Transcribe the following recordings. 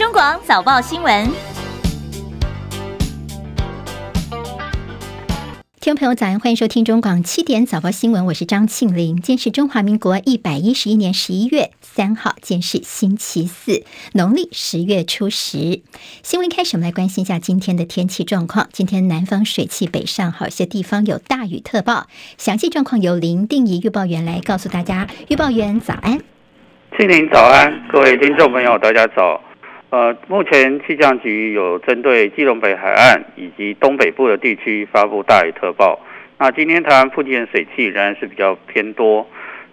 中广早报新闻。听众朋友，早安，欢迎收听中广七点早报新闻，我是张庆玲。今天是中华民国一百一十一年十一月三号，今天是星期四，农历十月初十。新闻开始，我们来关心一下今天的天气状况。今天南方水汽北上，好些地方有大雨特报。详细状况由林定仪预报员来告诉大家。预报员早安，庆玲早安，各位听众朋友大家早。呃，目前气象局有针对基隆北海岸以及东北部的地区发布大雨特报。那今天台湾附近的水汽仍然是比较偏多，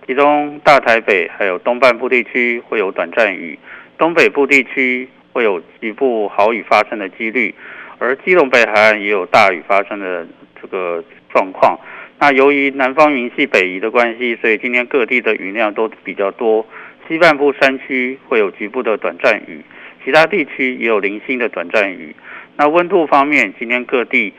其中大台北还有东半部地区会有短暂雨，东北部地区会有局部豪雨发生的几率，而基隆北海岸也有大雨发生的这个状况。那由于南方云系北移的关系，所以今天各地的雨量都比较多，西半部山区会有局部的短暂雨。其他地区也有零星的短暂雨。那温度方面，今天各地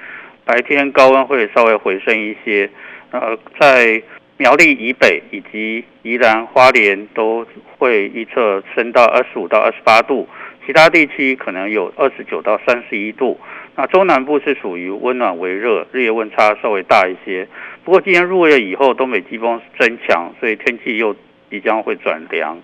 白天高温会稍微回升一些。呃，在苗栗以北以及宜兰花莲都会预测升到二十五到二十八度，其他地区可能有二十九到三十一度。那中南部是属于温暖为热，日夜温差稍微大一些。不过今天入夜以后，东北季风增强，所以天气又即将会转凉。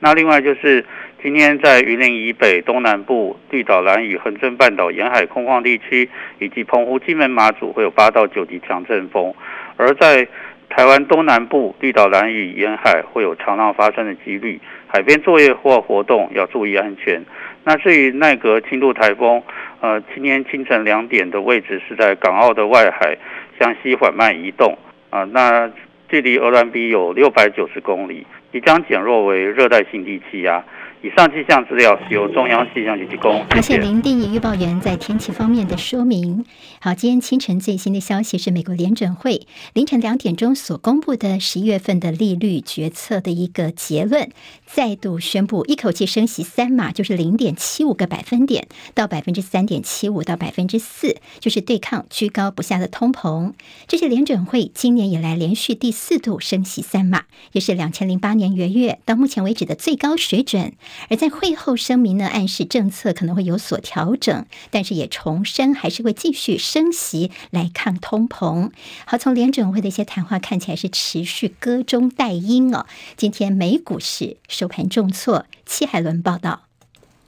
那另外就是。今天在云林以北、东南部、绿岛、兰屿、恒春半岛沿海空旷地区，以及澎湖、金门、马祖会有八到九级强阵风；而在台湾东南部、绿岛、兰屿沿海会有长浪发生的几率，海边作业或活动要注意安全。那至于奈格轻度台风，呃，今天清晨两点的位置是在港澳的外海，向西缓慢移动，啊、呃，那距离鹅銮鼻有六百九十公里，即将减弱为热带性低气压。以上气象资料是由中央气象局提供。谢谢林定义预报员在天气方面的说明。好，今天清晨最新的消息是，美国联准会凌晨两点钟所公布的十一月份的利率决策的一个结论，再度宣布一口气升息三码，就是零点七五个百分点到百分之三点七五到百分之四，就是对抗居高不下的通膨。这是联准会今年以来连续第四度升息三码，也是两千零八年元月到目前为止的最高水准。而在会后声明呢，暗示政策可能会有所调整，但是也重申还是会继续升息来抗通膨。好，从联准会的一些谈话看起来是持续歌中带阴哦。今天美股市收盘重挫，戚海伦报道。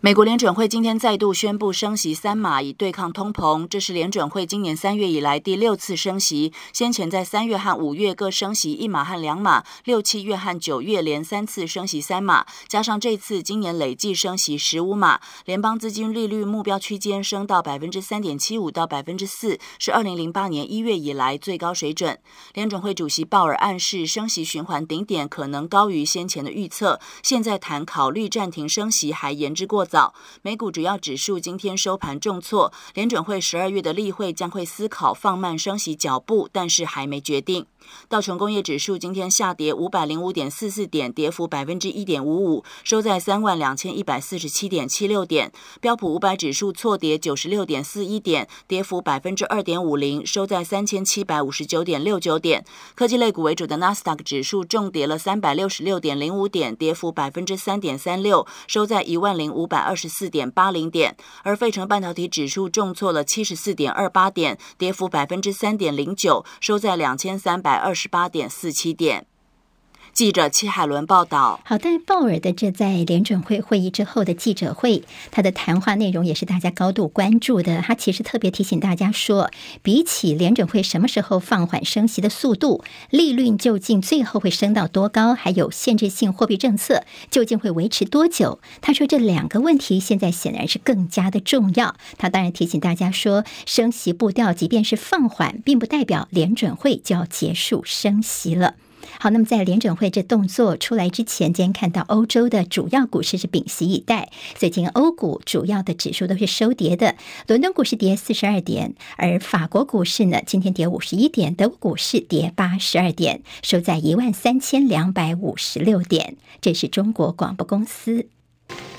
美国联准会今天再度宣布升息三码，以对抗通膨。这是联准会今年三月以来第六次升息，先前在三月和五月各升息一码和两码，六七月和九月连三次升息三码，加上这次今年累计升息十五码，联邦资金利率目标区间升到百分之三点七五到百分之四，是二零零八年一月以来最高水准。联准会主席鲍尔暗示升息循环顶点可能高于先前的预测，现在谈考虑暂停升息还言之过早，美股主要指数今天收盘重挫，联准会十二月的例会将会思考放慢升息脚步，但是还没决定。道琼工业指数今天下跌五百零五点四四点，跌幅百分之一点五五，收在三万两千一百四十七点七六点。标普五百指数挫跌九十六点四一点，跌幅百分之二点五零，收在三千七百五十九点六九点。科技类股为主的纳斯达克指数重跌了三百六十六点零五点，跌幅百分之三点三六，收在一万零五百二十四点八零点。而费城半导体指数重挫了七十四点二八点，跌幅百分之三点零九，收在两千三百。百二十八点四七点。记者戚海伦报道。好，在鲍尔的这在联准会会议之后的记者会，他的谈话内容也是大家高度关注的。他其实特别提醒大家说，比起联准会什么时候放缓升息的速度，利率究竟最后会升到多高，还有限制性货币政策究竟会维持多久？他说这两个问题现在显然是更加的重要。他当然提醒大家说，升息步调即便是放缓，并不代表联准会就要结束升息了。好，那么在联准会这动作出来之前，今天看到欧洲的主要股市是屏息以待，最近欧股主要的指数都是收跌的。伦敦股市跌四十二点，而法国股市呢，今天跌五十一点，德国股市跌八十二点，收在一万三千两百五十六点。这是中国广播公司。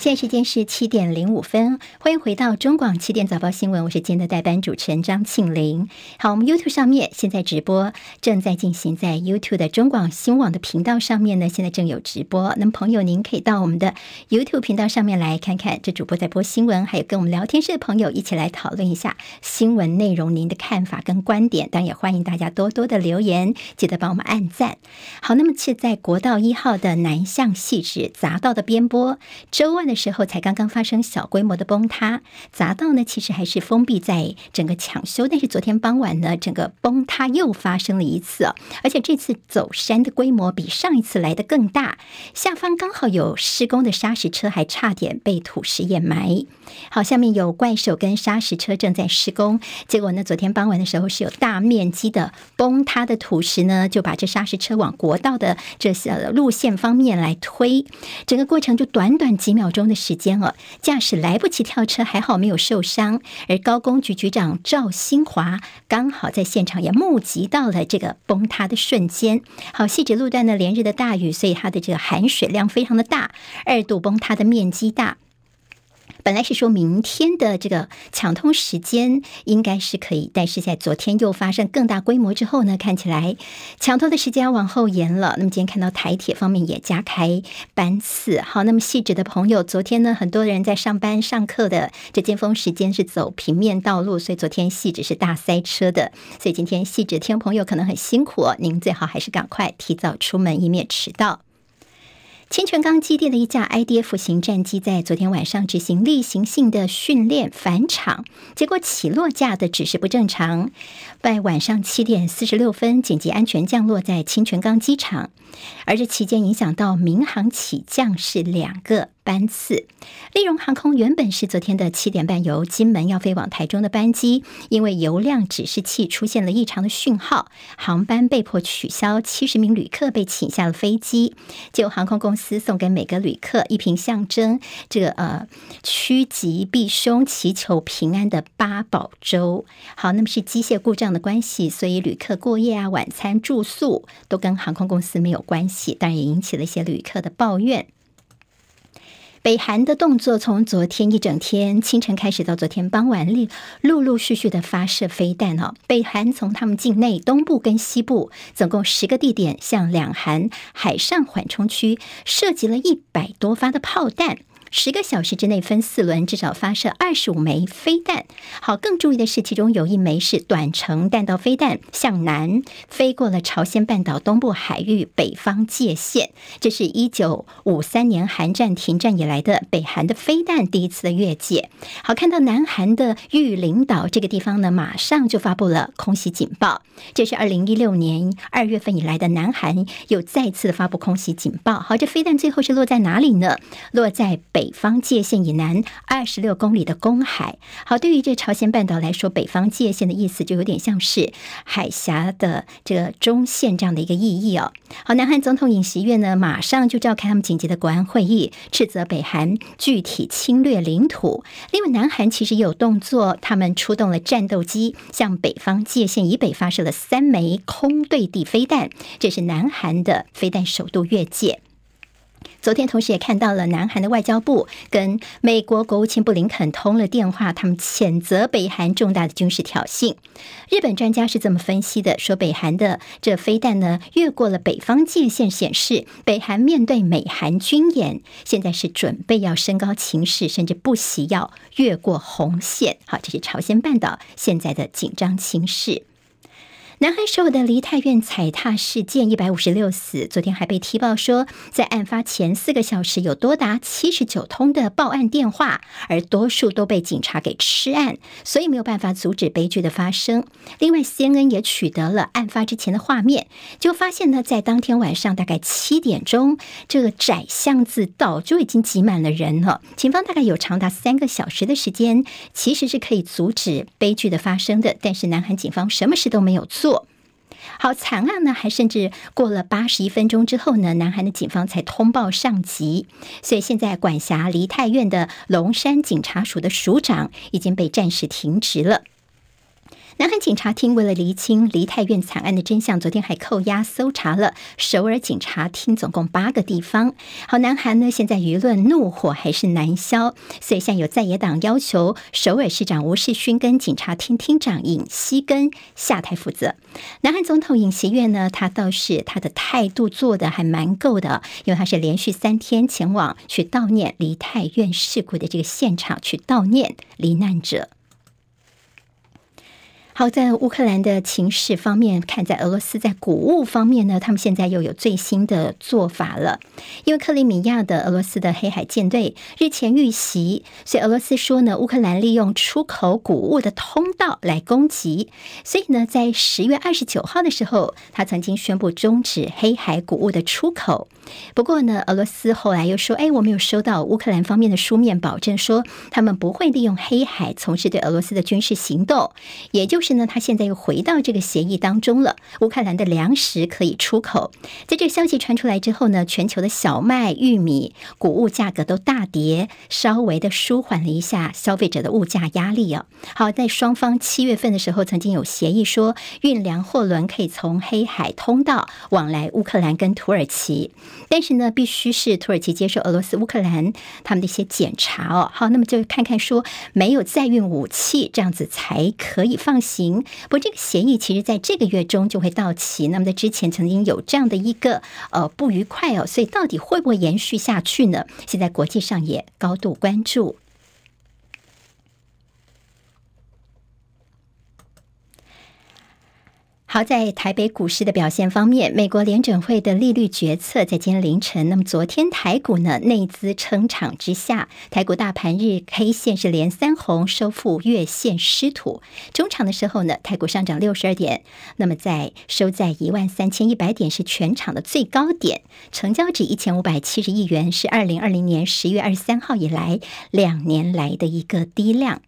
现在时间是七点零五分，欢迎回到中广七点早报新闻，我是今天的代班主持人张庆玲。好，我们 YouTube 上面现在直播正在进行，在 YouTube 的中广新网的频道上面呢，现在正有直播。那么朋友，您可以到我们的 YouTube 频道上面来看看，这主播在播新闻，还有跟我们聊天室的朋友一起来讨论一下新闻内容，您的看法跟观点。当然也欢迎大家多多的留言，记得帮我们按赞。好，那么是在国道一号的南向细致匝道的边坡，周万的时候才刚刚发生小规模的崩塌，匝道呢其实还是封闭在整个抢修，但是昨天傍晚呢，整个崩塌又发生了一次，而且这次走山的规模比上一次来的更大，下方刚好有施工的砂石车，还差点被土石掩埋。好，下面有怪手跟砂石车正在施工，结果呢，昨天傍晚的时候是有大面积的崩塌的土石呢，就把这砂石车往国道的这些路线方面来推，整个过程就短短几秒钟的时间哦，驾驶来不及跳车，还好没有受伤。而高工局局长赵新华刚好在现场也目击到了这个崩塌的瞬间。好，细致路段呢连日的大雨，所以它的这个含水量非常的大，二度崩塌的面积大。本来是说明天的这个抢通时间应该是可以，但是在昨天又发生更大规模之后呢，看起来抢通的时间要往后延了。那么今天看到台铁方面也加开班次，好，那么细致的朋友，昨天呢很多人在上班上课的这尖峰时间是走平面道路，所以昨天细致是大塞车的，所以今天汐止听朋友可能很辛苦哦，您最好还是赶快提早出门，以免迟到。清泉岗基地的一架 IDF 型战机在昨天晚上执行例行性的训练返场，结果起落架的指示不正常，在晚上七点四十六分紧急安全降落在清泉岗机场，而这期间影响到民航起降是两个。班次，立荣航空原本是昨天的七点半由金门要飞往台中的班机，因为油量指示器出现了异常的讯号，航班被迫取消，七十名旅客被请下了飞机。就航空公司送给每个旅客一瓶象征这个呃趋吉避凶、祈求平安的八宝粥。好，那么是机械故障的关系，所以旅客过夜啊、晚餐、住宿都跟航空公司没有关系，当然也引起了一些旅客的抱怨。北韩的动作从昨天一整天清晨开始到昨天傍晚，陆陆陆续续的发射飞弹哦。北韩从他们境内东部跟西部总共十个地点，向两韩海上缓冲区射击了一百多发的炮弹。十个小时之内分四轮，至少发射二十五枚飞弹。好，更注意的是，其中有一枚是短程弹道飞弹，向南飞过了朝鲜半岛东部海域北方界线。这是一九五三年韩战停战以来的北韩的飞弹第一次的越界。好，看到南韩的玉林岛这个地方呢，马上就发布了空袭警报。这是二零一六年二月份以来的南韩又再次发布空袭警报。好，这飞弹最后是落在哪里呢？落在北。北方界线以南二十六公里的公海。好，对于这朝鲜半岛来说，北方界线的意思就有点像是海峡的这个中线这样的一个意义哦。好，南韩总统尹锡悦呢，马上就召开他们紧急的国安会议，斥责北韩具体侵略领土。另外，南韩其实也有动作，他们出动了战斗机，向北方界线以北发射了三枚空对地飞弹，这是南韩的飞弹首度越界。昨天，同时也看到了南韩的外交部跟美国国务卿布林肯通了电话，他们谴责北韩重大的军事挑衅。日本专家是这么分析的，说北韩的这飞弹呢，越过了北方界限，显示北韩面对美韩军演，现在是准备要升高情势，甚至不惜要越过红线。好，这是朝鲜半岛现在的紧张情势。南韩首尔的梨泰院踩踏事件，一百五十六死。昨天还被踢爆说，在案发前四个小时有多达七十九通的报案电话，而多数都被警察给吃案，所以没有办法阻止悲剧的发生。另外，CNN 也取得了案发之前的画面，就发现呢，在当天晚上大概七点钟，这个窄巷子早就已经挤满了人了。警方大概有长达三个小时的时间，其实是可以阻止悲剧的发生的，但是南韩警方什么事都没有做。好，惨啊呢，还甚至过了八十一分钟之后呢，南韩的警方才通报上级，所以现在管辖梨泰院的龙山警察署的署长已经被暂时停职了。南韩警察厅为了厘清梨泰院惨案的真相，昨天还扣押搜查了首尔警察厅总共八个地方。好，南韩呢现在舆论怒火还是难消，所以现在有在野党要求首尔市长吴世勋跟警察厅厅长尹锡根下台负责。南韩总统尹锡悦呢，他倒是他的态度做得还蛮够的，因为他是连续三天前往去悼念梨泰院事故的这个现场去悼念罹难者。好，在乌克兰的情势方面看，在俄罗斯在谷物方面呢，他们现在又有最新的做法了。因为克里米亚的俄罗斯的黑海舰队日前遇袭，所以俄罗斯说呢，乌克兰利用出口谷物的通道来攻击。所以呢，在十月二十九号的时候，他曾经宣布终止黑海谷物的出口。不过呢，俄罗斯后来又说，哎，我没有收到乌克兰方面的书面保证，说他们不会利用黑海从事对俄罗斯的军事行动，也就是。呢他现在又回到这个协议当中了。乌克兰的粮食可以出口，在这个消息传出来之后呢，全球的小麦、玉米、谷物价格都大跌，稍微的舒缓了一下消费者的物价压力啊。好，在双方七月份的时候曾经有协议说，运粮货轮可以从黑海通道往来乌克兰跟土耳其，但是呢，必须是土耳其接受俄罗斯、乌克兰他们的一些检查哦。好，那么就看看说没有载运武器这样子才可以放心行。不过这个协议其实在这个月中就会到期。那么在之前曾经有这样的一个呃不愉快哦，所以到底会不会延续下去呢？现在国际上也高度关注。好，在台北股市的表现方面，美国联准会的利率决策在今天凌晨。那么昨天台股呢，内资撑场之下，台股大盘日 K 线是连三红，收复月线失土。中场的时候呢，台股上涨六十二点，那么在收在一万三千一百点，是全场的最高点，成交值一千五百七十亿元，是二零二零年十月二十三号以来两年来的一个低量。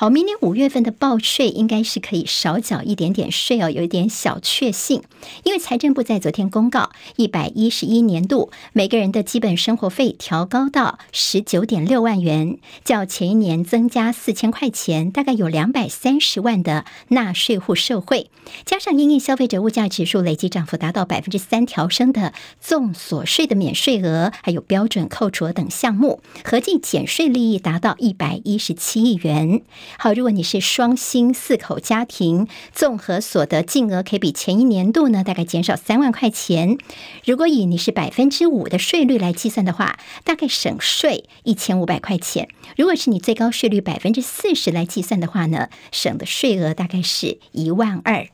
好，明年五月份的报税应该是可以少缴一点点税哦，有一点小确幸。因为财政部在昨天公告，一百一十一年度每个人的基本生活费调高到十九点六万元，较前一年增加四千块钱，大概有两百三十万的纳税户受惠。加上因应消费者物价指数累计涨幅达到百分之三调升的综所税的免税额，还有标准扣除等项目，合计减税利益达到一百一十七亿元。好，如果你是双薪四口家庭，综合所得净额可以比前一年度呢，大概减少三万块钱。如果以你是百分之五的税率来计算的话，大概省税一千五百块钱。如果是你最高税率百分之四十来计算的话呢，省的税额大概是一万二。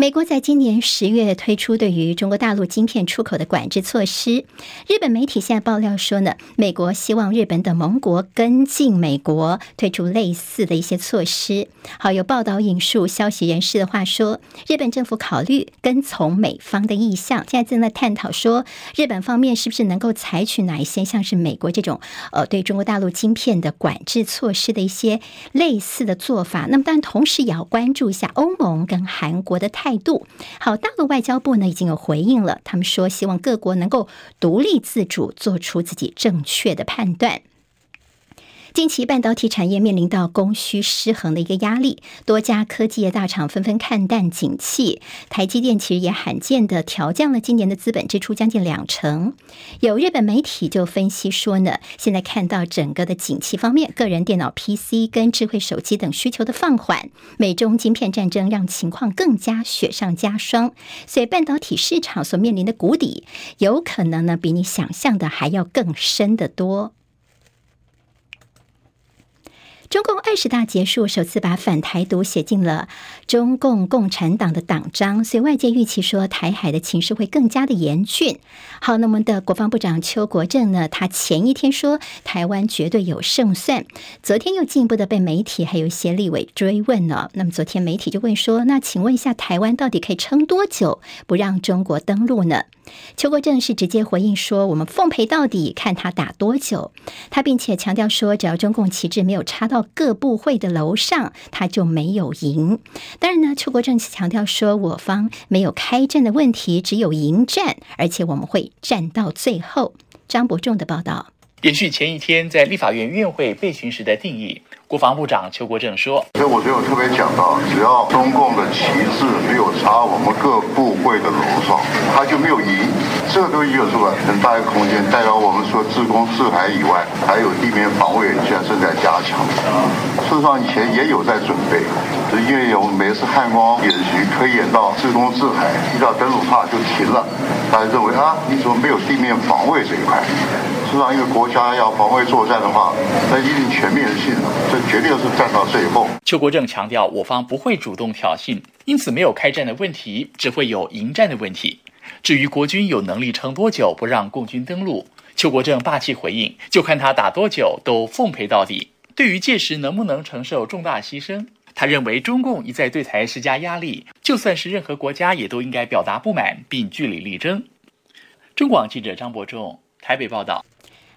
美国在今年十月推出对于中国大陆晶片出口的管制措施。日本媒体现在爆料说呢，美国希望日本等盟国跟进美国推出类似的一些措施。好，有报道引述消息人士的话说，日本政府考虑跟从美方的意向，现在正在探讨说，日本方面是不是能够采取哪一些像是美国这种呃对中国大陆晶片的管制措施的一些类似的做法。那么，但同时也要关注一下欧盟跟韩国的态。态度好，大陆外交部呢已经有回应了，他们说希望各国能够独立自主，做出自己正确的判断。近期半导体产业面临到供需失衡的一个压力，多家科技业大厂纷纷看淡景气。台积电其实也罕见的调降了今年的资本支出将近两成。有日本媒体就分析说呢，现在看到整个的景气方面，个人电脑 PC 跟智慧手机等需求的放缓，美中晶片战争让情况更加雪上加霜，所以半导体市场所面临的谷底，有可能呢比你想象的还要更深得多。中共二十大结束，首次把反台独写进了中共共产党的党章，所以外界预期说台海的情势会更加的严峻。好，那我们的国防部长邱国正呢，他前一天说台湾绝对有胜算，昨天又进一步的被媒体还有一些立委追问了。那么昨天媒体就问说，那请问一下，台湾到底可以撑多久不让中国登陆呢？邱国正是直接回应说，我们奉陪到底，看他打多久。他并且强调说，只要中共旗帜没有插到。各部会的楼上，他就没有赢。当然呢，邱国正强调说，我方没有开战的问题，只有迎战，而且我们会战到最后。张伯仲的报道。延续前一天在立法院院会被询时的定义，国防部长邱国正说：“所以我觉得我特别讲到，只要中共的旗帜没有插我们各部会的楼上，他就没有赢。这个东西就是很大一个空间，代表我们说自攻自海以外，还有地面防卫现在正在加强。事实上以前也有在准备，是因为我们每次汉光演习推演到自攻自海，一到登陆塔就停了，大家认为啊，你怎么没有地面防卫这一块？事实上，一个国家要防卫作战的话，那一定全面性，这绝对是战到最后。”邱国正强调，我方不会主动挑衅，因此没有开战的问题，只会有迎战的问题。至于国军有能力撑多久不让共军登陆，邱国正霸气回应：“就看他打多久，都奉陪到底。”对于届时能不能承受重大牺牲，他认为中共一再对台施加压力，就算是任何国家也都应该表达不满并据理力争。中广记者张伯仲台北报道。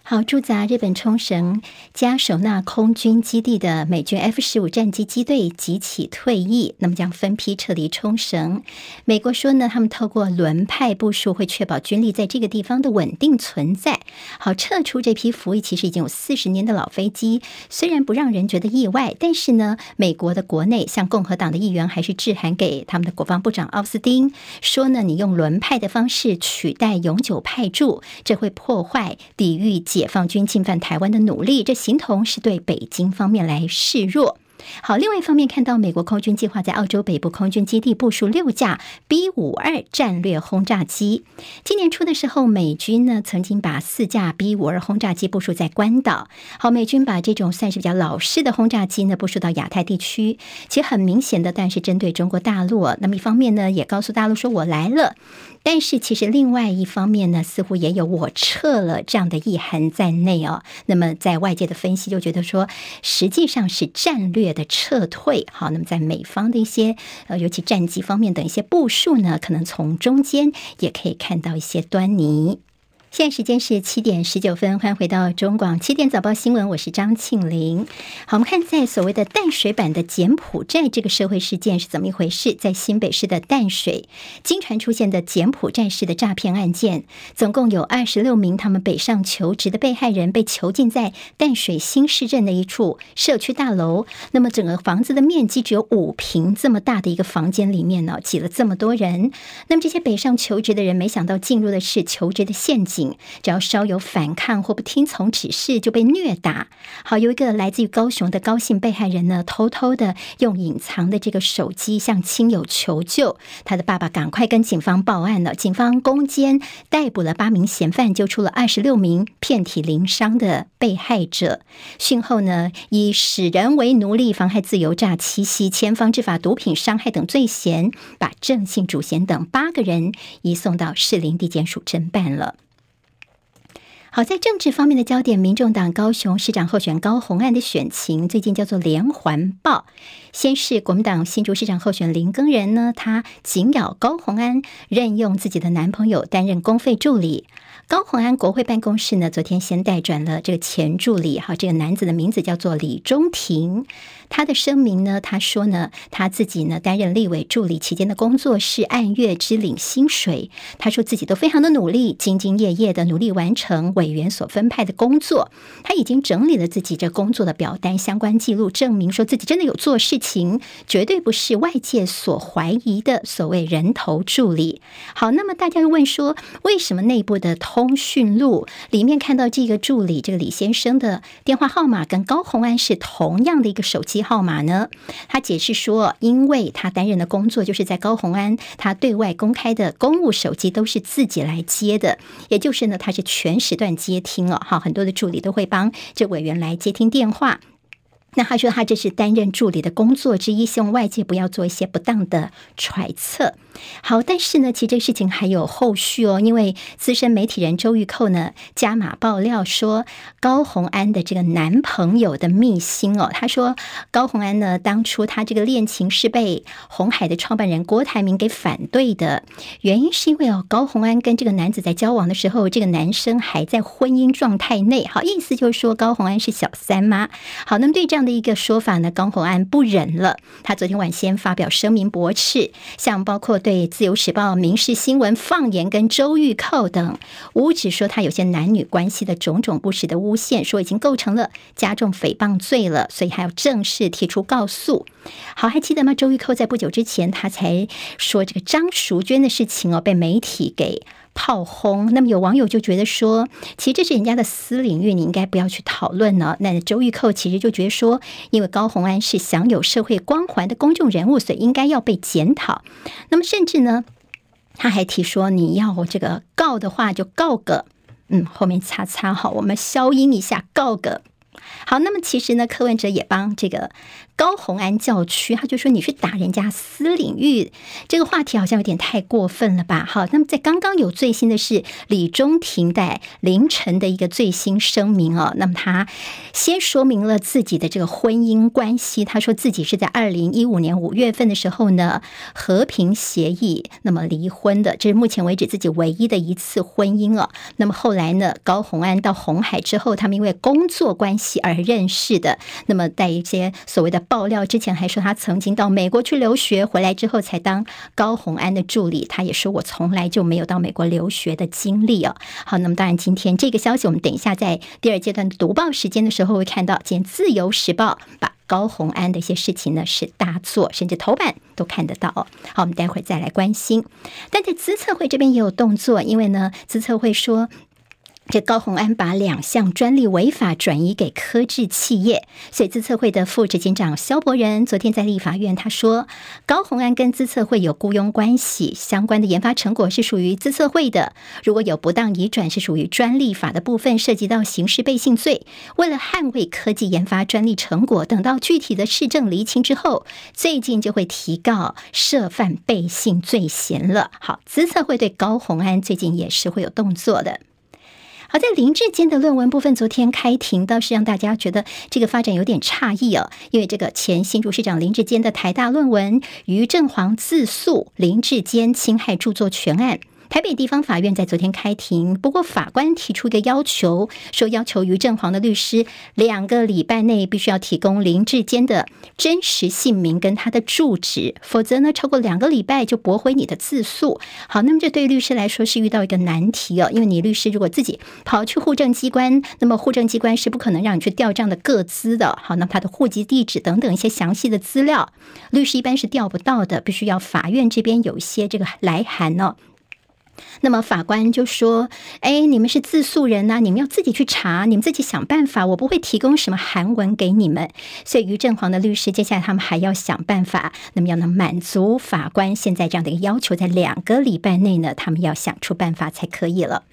好，驻扎日本冲绳加首纳空军基地的美军 F 十五战机机队即起退役，那么将分批撤离冲绳。美国说呢，他们透过轮派部署，会确保军力在这个地方的稳定存在。好，撤出这批服役其实已经有四十年的老飞机，虽然不让人觉得意外，但是呢，美国的国内像共和党的议员还是致函给他们的国防部长奥斯汀，说呢，你用轮派的方式取代永久派驻，这会破坏抵御解放军侵犯台湾的努力，这形同是对北京方面来示弱。好，另外一方面看到美国空军计划在澳洲北部空军基地部署六架 B 五二战略轰炸机。今年初的时候，美军呢曾经把四架 B 五二轰炸机部署在关岛。好，美军把这种算是比较老式的轰炸机呢部署到亚太地区，其实很明显的，但是针对中国大陆。那么一方面呢，也告诉大陆说我来了。但是其实另外一方面呢，似乎也有我撤了这样的意涵在内哦。那么在外界的分析就觉得说，实际上是战略的撤退。好，那么在美方的一些呃，尤其战机方面等一些部署呢，可能从中间也可以看到一些端倪。现在时间是七点十九分，欢迎回到中广七点早报新闻，我是张庆玲。好，我们看在所谓的淡水版的柬埔寨这个社会事件是怎么一回事？在新北市的淡水，经传出现的柬埔寨式的诈骗案件，总共有二十六名他们北上求职的被害人被囚禁在淡水新市镇的一处社区大楼。那么整个房子的面积只有五平这么大的一个房间里面呢，挤了这么多人。那么这些北上求职的人，没想到进入的是求职的陷阱。只要稍有反抗或不听从指示，就被虐打。好，有一个来自于高雄的高姓被害人呢，偷偷的用隐藏的这个手机向亲友求救。他的爸爸赶快跟警方报案了，警方攻坚逮捕了八名嫌犯，揪出了二十六名遍体鳞伤的被害者。讯后呢，以使人为奴隶、妨害自由诈欺、洗钱、防制法、毒品伤害等罪嫌，把郑姓主嫌等八个人移送到士林地检署侦办了。好，在政治方面的焦点，民众党高雄市长候选高虹安的选情最近叫做连环爆。先是国民党新竹市长候选林耕仁呢，他紧咬高虹安，任用自己的男朋友担任公费助理。高虹安国会办公室呢，昨天先代转了这个前助理，哈，这个男子的名字叫做李中庭。他的声明呢，他说呢，他自己呢担任立委助理期间的工作是按月支领薪水。他说自己都非常的努力，兢兢业业的努力完成委员所分派的工作。他已经整理了自己这工作的表单相关记录，证明说自己真的有做事情，绝对不是外界所怀疑的所谓人头助理。好，那么大家又问说，为什么内部的通讯录里面看到这个助理这个李先生的电话号码跟高虹安是同样的一个手机号码呢？他解释说，因为他担任的工作就是在高虹安他对外公开的公务手机都是自己来接的，也就是呢，他是全时段接听哦。哈，很多的助理都会帮这委员来接听电话。那他说他这是担任助理的工作之一，希望外界不要做一些不当的揣测。好，但是呢，其实这个事情还有后续哦，因为资深媒体人周玉蔻呢加码爆料说，高虹安的这个男朋友的秘辛哦，他说高虹安呢当初他这个恋情是被红海的创办人郭台铭给反对的，原因是因为哦高虹安跟这个男子在交往的时候，这个男生还在婚姻状态内，好，意思就是说高虹安是小三吗？好，那么对这样的一个说法呢，高虹安不忍了，他昨天晚先发表声明驳斥，像包括。对《自由时报》、《民事新闻》放言跟周玉蔻等无止说他有些男女关系的种种不实的诬陷，说已经构成了加重诽谤罪了，所以还要正式提出告诉。好，还记得吗？周玉蔻在不久之前，他才说这个张淑娟的事情哦，被媒体给炮轰。那么有网友就觉得说，其实这是人家的私领域，你应该不要去讨论呢。那周玉蔻其实就觉得说，因为高虹安是享有社会光环的公众人物，所以应该要被检讨。那么甚至呢，他还提说，你要这个告的话，就告个嗯，后面擦擦好，我们消音一下，告个。好，那么其实呢，柯文哲也帮这个高虹安叫屈，他就说你去打人家私领域，这个话题好像有点太过分了吧？好，那么在刚刚有最新的是李中庭在凌晨的一个最新声明哦，那么他先说明了自己的这个婚姻关系，他说自己是在二零一五年五月份的时候呢和平协议那么离婚的，这是目前为止自己唯一的一次婚姻哦。那么后来呢，高虹安到红海之后，他们因为工作关系而认识的，那么在一些所谓的爆料之前，还说他曾经到美国去留学，回来之后才当高虹安的助理。他也说我从来就没有到美国留学的经历哦。好，那么当然今天这个消息，我们等一下在第二阶段读报时间的时候会看到，今天《自由时报》把高虹安的一些事情呢是大做，甚至头版都看得到。好，我们待会儿再来关心。但在资策会这边也有动作，因为呢，资策会说。这高虹安把两项专利违法转移给科技企业，所以资策会的副执行长肖伯仁昨天在立法院他说，高虹安跟资策会有雇佣关系，相关的研发成果是属于资策会的。如果有不当移转，是属于专利法的部分，涉及到刑事背信罪。为了捍卫科技研发专利成果，等到具体的事证厘清之后，最近就会提告涉犯背信罪嫌了。好，资策会对高虹安最近也是会有动作的。好，在林志坚的论文部分，昨天开庭倒是让大家觉得这个发展有点诧异哦，因为这个前新竹市长林志坚的台大论文，于正煌自诉林志坚侵害著作权案。台北地方法院在昨天开庭，不过法官提出一个要求，说要求于正煌的律师两个礼拜内必须要提供林志坚的真实姓名跟他的住址，否则呢，超过两个礼拜就驳回你的自诉。好，那么这对律师来说是遇到一个难题哦，因为你律师如果自己跑去户政机关，那么户政机关是不可能让你去调这样的个资的。好，那么他的户籍地址等等一些详细的资料，律师一般是调不到的，必须要法院这边有一些这个来函哦。那么法官就说：“哎，你们是自诉人呐，你们要自己去查，你们自己想办法，我不会提供什么函文给你们。”所以于正煌的律师接下来他们还要想办法，那么要能满足法官现在这样的一个要求，在两个礼拜内呢，他们要想出办法才可以了。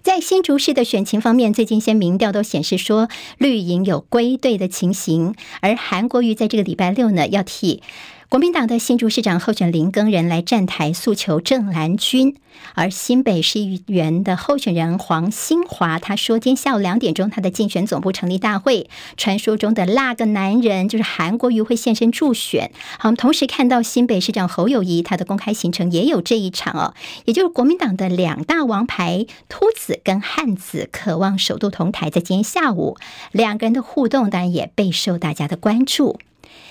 在新竹市的选情方面，最近一些民调都显示说绿营有归队的情形，而韩国瑜在这个礼拜六呢要替。国民党的新竹市长候选林耕仁来站台诉求正蓝军，而新北市议员的候选人黄兴华他说，今天下午两点钟他的竞选总部成立大会，传说中的那个男人就是韩国瑜会现身助选。好，我们同时看到新北市长侯友宜他的公开行程也有这一场哦，也就是国民党的两大王牌秃子跟汉子渴望首度同台，在今天下午两个人的互动当然也备受大家的关注。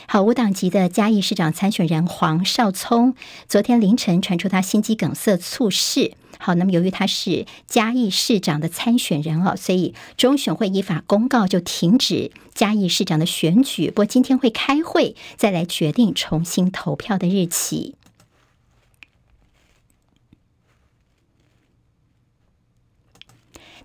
好，无党籍的嘉义市长参选人黄少聪，昨天凌晨传出他心肌梗塞猝逝。好，那么由于他是嘉义市长的参选人哦，所以中选会依法公告就停止嘉义市长的选举。不过今天会开会，再来决定重新投票的日期。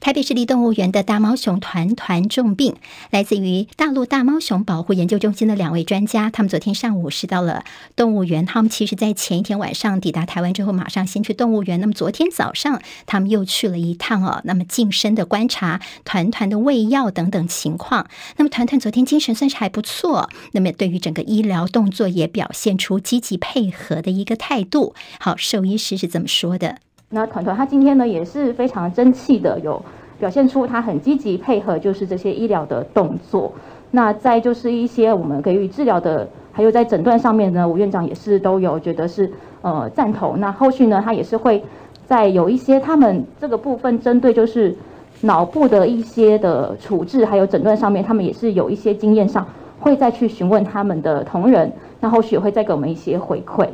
台北市立动物园的大猫熊团团重病，来自于大陆大猫熊保护研究中心的两位专家，他们昨天上午是到了动物园。他们其实在前一天晚上抵达台湾之后，马上先去动物园。那么昨天早上，他们又去了一趟哦，那么近身的观察团团的喂药等等情况。那么团团昨天精神算是还不错，那么对于整个医疗动作也表现出积极配合的一个态度。好，兽医师是怎么说的。那团团他今天呢也是非常争气的，有表现出他很积极配合，就是这些医疗的动作。那再就是一些我们给予治疗的，还有在诊断上面呢，吴院长也是都有觉得是呃赞同。那后续呢，他也是会在有一些他们这个部分针对就是脑部的一些的处置，还有诊断上面，他们也是有一些经验上会再去询问他们的同仁。那后续也会再给我们一些回馈。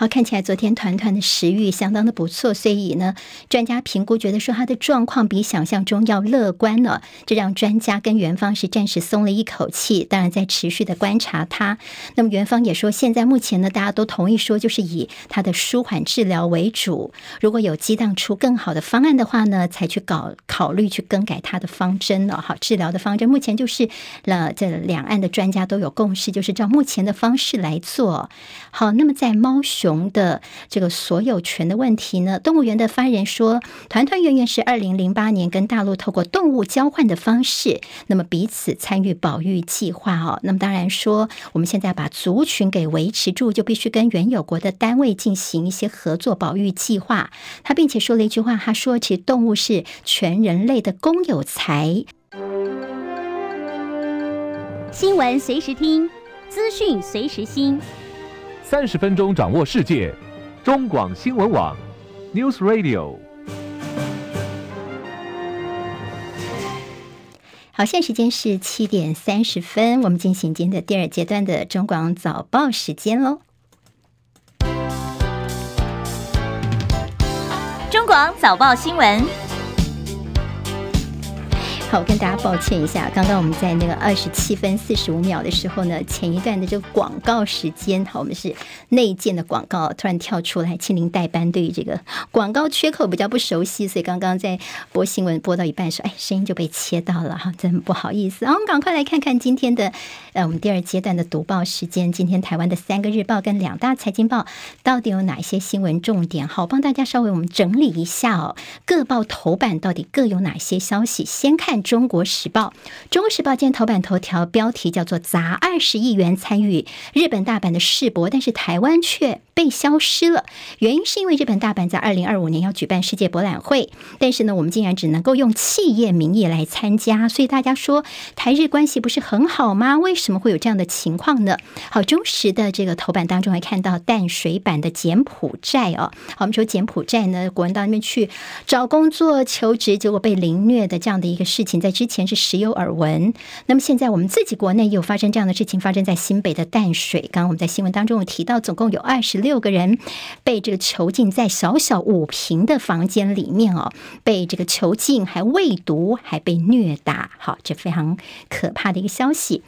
好，看起来昨天团团的食欲相当的不错，所以呢，专家评估觉得说他的状况比想象中要乐观了，这让专家跟元芳是暂时松了一口气。当然，在持续的观察他。那么元芳也说，现在目前呢，大家都同意说，就是以他的舒缓治疗为主。如果有激荡出更好的方案的话呢，才去搞考虑去更改他的方针了。好，治疗的方针目前就是了，这两岸的专家都有共识，就是照目前的方式来做。好，那么在猫熊的这个所有权的问题呢，动物园的发言人说，团团圆圆是二零零八年跟大陆透过动物交换的方式，那么彼此参与保育计划哦。那么当然说，我们现在把族群给维持住，就必须跟原有国的单位进行一些合作保育计划。他并且说了一句话，他说：“其实动物是全人类的公有财。”新闻随时听，资讯随时新。三十分钟掌握世界，中广新闻网，News Radio。好，现在时间是七点三十分，我们进行今天的第二阶段的中广早报时间喽。中广早报新闻。好，我跟大家抱歉一下，刚刚我们在那个二十七分四十五秒的时候呢，前一段的这个广告时间，好，我们是内建的广告突然跳出来，庆铃代班对于这个广告缺口比较不熟悉，所以刚刚在播新闻播到一半的时候，哎，声音就被切到了哈，真不好意思。好，我们赶快来看看今天的呃，我们第二阶段的读报时间，今天台湾的三个日报跟两大财经报到底有哪些新闻重点？好，帮大家稍微我们整理一下哦，各报头版到底各有哪些消息？先看。中国时报，中国时报今天头版头条标题叫做“砸二十亿元参与日本大阪的世博”，但是台湾却被消失了。原因是因为日本大阪在二零二五年要举办世界博览会，但是呢，我们竟然只能够用企业名义来参加，所以大家说台日关系不是很好吗？为什么会有这样的情况呢？好，中时的这个头版当中还看到淡水版的柬埔寨哦。好，我们说柬埔寨呢，国人到那边去找工作求职，结果被凌虐的这样的一个事情。在之前是时有耳闻，那么现在我们自己国内也有发生这样的事情，发生在新北的淡水。刚刚我们在新闻当中有提到，总共有二十六六个人被这个囚禁在小小五平的房间里面哦，被这个囚禁，还未毒，还被虐打。好，这非常可怕的一个消息。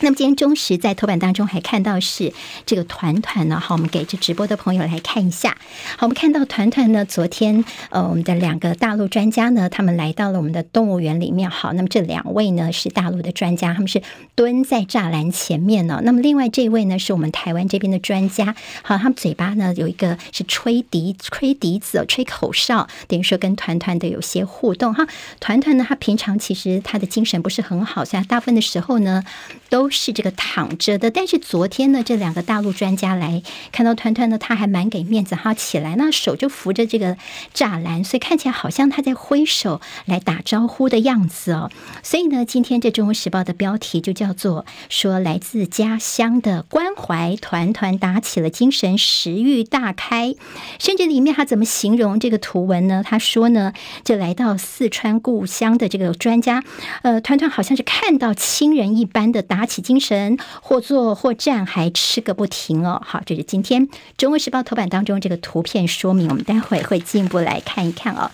那么今天中时在头版当中还看到是这个团团呢，好，我们给这直播的朋友来看一下。好，我们看到团团呢，昨天呃，我们的两个大陆专家呢，他们来到了我们的动物园里面。好，那么这两位呢是大陆的专家，他们是蹲在栅栏前面呢。那么另外这位呢是我们台湾这边的专家，好，他们嘴巴呢有一个是吹笛、吹笛子、吹口哨，等于说跟团团的有些互动哈。团团呢，他平常其实他的精神不是很好，所以大部分的时候呢都。都是这个躺着的，但是昨天呢，这两个大陆专家来看到团团呢，他还蛮给面子，哈，起来那手就扶着这个栅栏，所以看起来好像他在挥手来打招呼的样子哦。所以呢，今天这《中国时报》的标题就叫做说来自家乡的关怀，团团打起了精神，食欲大开，甚至里面他怎么形容这个图文呢？他说呢，这来到四川故乡的这个专家，呃，团团好像是看到亲人一般的打起。起精神，或坐或站，还吃个不停哦。好，这是今天《中国时报》头版当中这个图片说明，我们待会会进一步来看一看哦。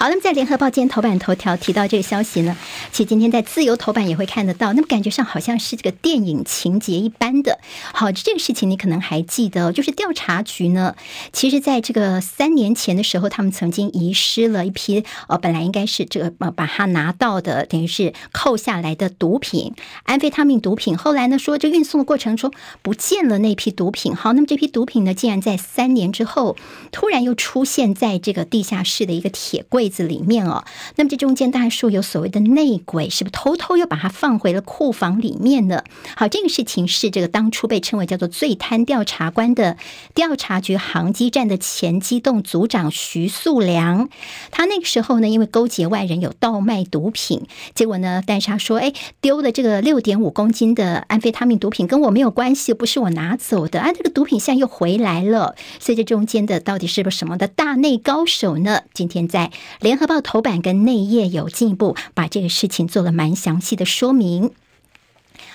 好，那么在联合报今天头版头条提到这个消息呢，其实今天在自由头版也会看得到。那么感觉上好像是这个电影情节一般的。好，这个事情你可能还记得，就是调查局呢，其实在这个三年前的时候，他们曾经遗失了一批呃，本来应该是这个呃，把它拿到的，等于是扣下来的毒品，安非他命毒品。后来呢，说这运送的过程中不见了那批毒品。好，那么这批毒品呢，竟然在三年之后突然又出现在这个地下室的一个铁柜子里面哦，那么这中间当然说有所谓的内鬼，是不是偷偷又把它放回了库房里面呢？好，这个事情是这个当初被称为叫做“最贪调查官”的调查局航机站的前机动组长徐素良，他那个时候呢，因为勾结外人有盗卖毒品，结果呢，但是他说，哎，丢的这个六点五公斤的安非他命毒品跟我没有关系，不是我拿走的，啊，这个毒品现在又回来了，所以这中间的到底是不是什么的大内高手呢？今天在。联合报头版跟内页有进一步把这个事情做了蛮详细的说明。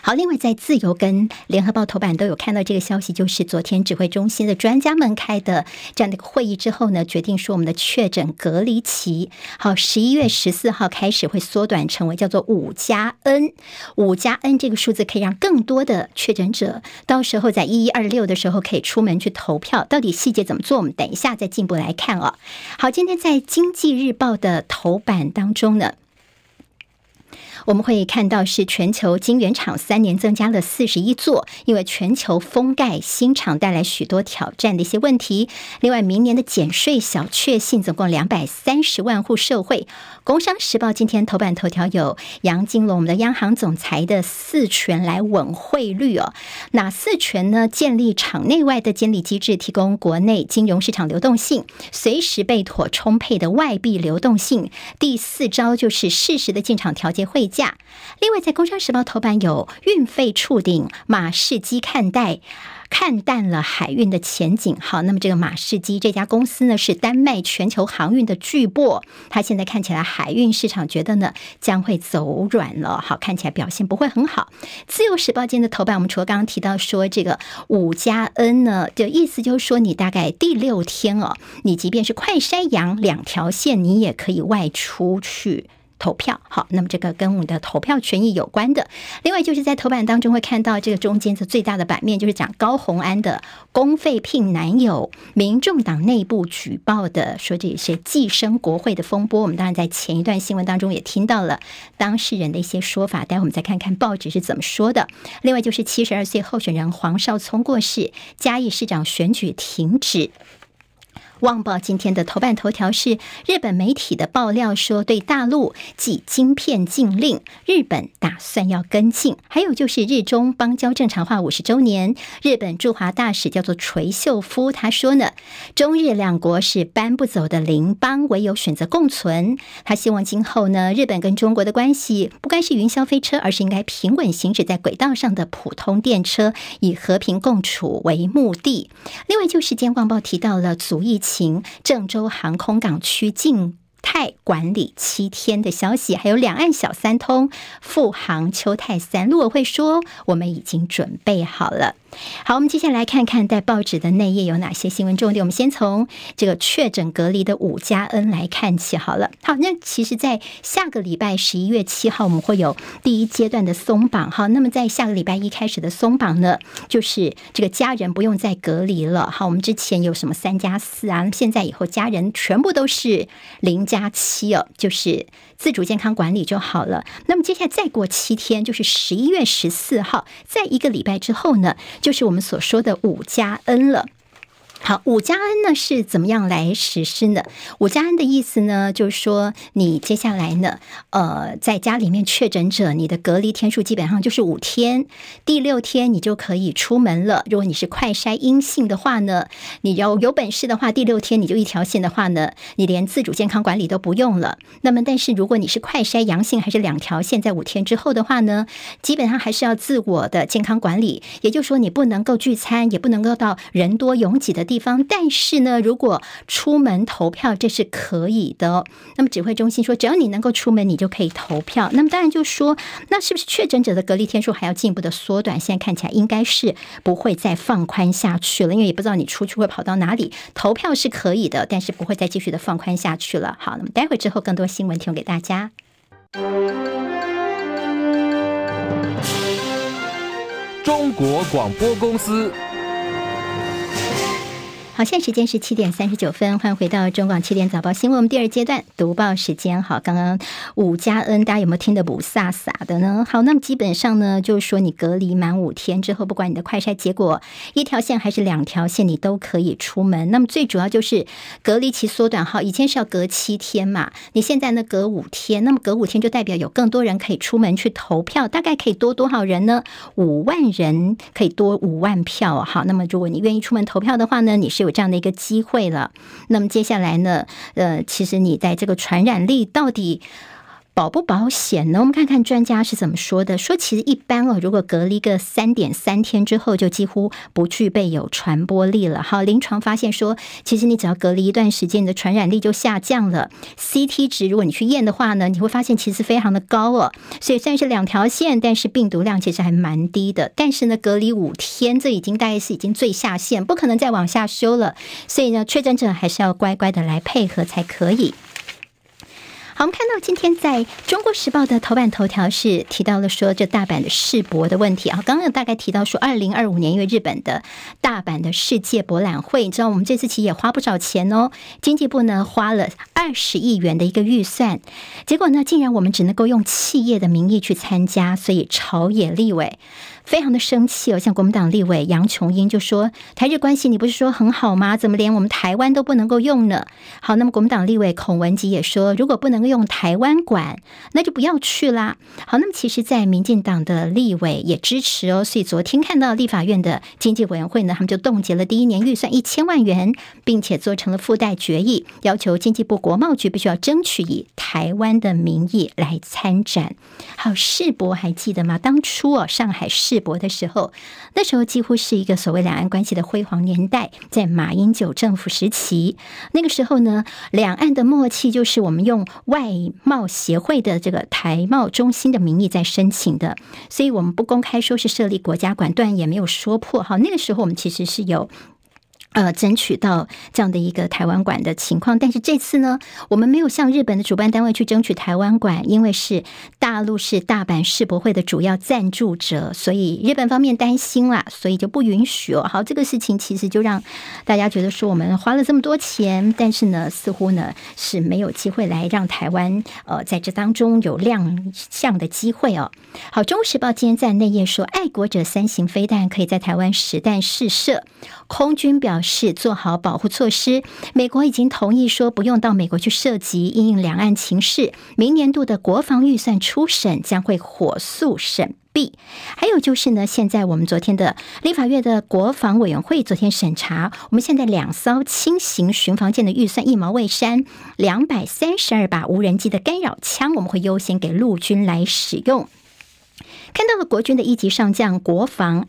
好，另外在自由跟联合报头版都有看到这个消息，就是昨天指挥中心的专家们开的这样的一个会议之后呢，决定说我们的确诊隔离期，好，十一月十四号开始会缩短成为叫做五加 N，五加 N 这个数字可以让更多的确诊者到时候在一一二六的时候可以出门去投票。到底细节怎么做？我们等一下再进一步来看哦。好，今天在经济日报的头版当中呢。我们会看到是全球晶圆厂三年增加了四十一座，因为全球封盖新厂带来许多挑战的一些问题。另外，明年的减税小确幸，总共两百三十万户受惠。工商时报今天头版头条有杨金龙，我们的央行总裁的四权来稳汇率哦。哪四权呢？建立场内外的监理机制，提供国内金融市场流动性，随时备妥充沛的外币流动性。第四招就是适时的进场调节汇价。另外，在《工商时报》头版有运费触顶，马士基看待看淡了海运的前景。好，那么这个马士基这家公司呢，是丹麦全球航运的巨擘，它现在看起来海运市场觉得呢将会走软了。好，看起来表现不会很好。《自由时报》间的头版，我们除了刚刚提到说这个五加 N 呢，就意思就是说，你大概第六天哦，你即便是快筛阳两条线，你也可以外出去。投票好，那么这个跟我们的投票权益有关的。另外就是在头版当中会看到这个中间的最大的版面，就是讲高虹安的公费聘男友，民众党内部举报的说这些寄生国会的风波。我们当然在前一段新闻当中也听到了当事人的一些说法，待会我们再看看报纸是怎么说的。另外就是七十二岁候选人黄少聪过世，嘉义市长选举停止。《旺报》今天的头版头条是日本媒体的爆料，说对大陆寄晶片禁令，日本打算要跟进。还有就是日中邦交正常化五十周年，日本驻华大使叫做垂秀夫，他说呢，中日两国是搬不走的邻邦，唯有选择共存。他希望今后呢，日本跟中国的关系不该是云霄飞车，而是应该平稳行驶在轨道上的普通电车，以和平共处为目的。另外就是今天《旺报》提到了足以。情郑州航空港区静态管理七天的消息，还有两岸小三通复航秋泰三，陆委会说我们已经准备好了。好，我们接下来看看在报纸的内页有哪些新闻重点。我们先从这个确诊隔离的五加 N 来看起好了。好，那其实，在下个礼拜十一月七号，我们会有第一阶段的松绑。好，那么在下个礼拜一开始的松绑呢，就是这个家人不用再隔离了。好，我们之前有什么三加四啊？现在以后家人全部都是零加七哦，就是自主健康管理就好了。那么接下来再过七天，就是十一月十四号，在一个礼拜之后呢，就是我们所说的五加 N 了。好，五加 N 呢是怎么样来实施呢？五加 N 的意思呢，就是说你接下来呢，呃，在家里面确诊者，你的隔离天数基本上就是五天，第六天你就可以出门了。如果你是快筛阴性的话呢，你要有本事的话，第六天你就一条线的话呢，你连自主健康管理都不用了。那么，但是如果你是快筛阳性还是两条线，在五天之后的话呢，基本上还是要自我的健康管理。也就是说，你不能够聚餐，也不能够到人多拥挤的地。地方，但是呢，如果出门投票，这是可以的。那么指挥中心说，只要你能够出门，你就可以投票。那么当然就说，那是不是确诊者的隔离天数还要进一步的缩短？现在看起来应该是不会再放宽下去了，因为也不知道你出去会跑到哪里。投票是可以的，但是不会再继续的放宽下去了。好，那么待会之后更多新闻提供给大家。中国广播公司。好，现在时间是七点三十九分，欢迎回到中广七点早报新闻。我们第二阶段读报时间，好，刚刚五加 N，大家有没有听得不飒飒的呢？好，那么基本上呢，就是说你隔离满五天之后，不管你的快筛结果一条线还是两条线，你都可以出门。那么最主要就是隔离期缩短，好，以前是要隔七天嘛，你现在呢隔五天，那么隔五天就代表有更多人可以出门去投票，大概可以多多少人呢？五万人可以多五万票，好，那么如果你愿意出门投票的话呢，你是。有这样的一个机会了，那么接下来呢？呃，其实你在这个传染力到底保不保险呢？我们看看专家是怎么说的。说其实一般哦，如果隔离个三点三天之后，就几乎不具备有传播力了。好，临床发现说，其实你只要隔离一段时间，你的传染力就下降了。CT 值如果你去验的话呢，你会发现其实非常的高哦。所以虽然是两条线，但是病毒量其实还蛮低的。但是呢，隔离五天，这已经大概是已经最下限，不可能再往下修了。所以呢，确诊者还是要乖乖的来配合才可以。好，我们看到今天在中国时报的头版头条是提到了说，这大阪的世博的问题啊。刚刚有大概提到说，二零二五年因为日本的大阪的世界博览会，你知道我们这次其实也花不少钱哦。经济部呢花了二十亿元的一个预算，结果呢竟然我们只能够用企业的名义去参加，所以朝野立委。非常的生气哦，像国民党立委杨琼英就说：“台日关系你不是说很好吗？怎么连我们台湾都不能够用呢？”好，那么国民党立委孔文吉也说：“如果不能够用台湾馆，那就不要去啦。”好，那么其实，在民进党的立委也支持哦，所以昨天看到立法院的经济委员会呢，他们就冻结了第一年预算一千万元，并且做成了附带决议，要求经济部国贸局必须要争取以台湾的名义来参展。好，世博还记得吗？当初哦，上海市。世博的时候，那时候几乎是一个所谓两岸关系的辉煌年代，在马英九政府时期，那个时候呢，两岸的默契就是我们用外贸协会的这个台贸中心的名义在申请的，所以我们不公开说是设立国家馆，断也没有说破。哈，那个时候我们其实是有。呃，争取到这样的一个台湾馆的情况，但是这次呢，我们没有向日本的主办单位去争取台湾馆，因为是大陆是大阪世博会的主要赞助者，所以日本方面担心啦，所以就不允许哦。好，这个事情其实就让大家觉得说，我们花了这么多钱，但是呢，似乎呢是没有机会来让台湾呃在这当中有亮相的机会哦。好，《中时报》今天在内页说，爱国者三型飞弹可以在台湾实弹试射。空军表是做好保护措施，美国已经同意说不用到美国去涉及，因应两岸情势，明年度的国防预算初审将会火速审毕。还有就是呢，现在我们昨天的立法院的国防委员会昨天审查，我们现在两艘轻型巡防舰的预算一毛未删，两百三十二把无人机的干扰枪，我们会优先给陆军来使用。看到了国军的一级上将国防。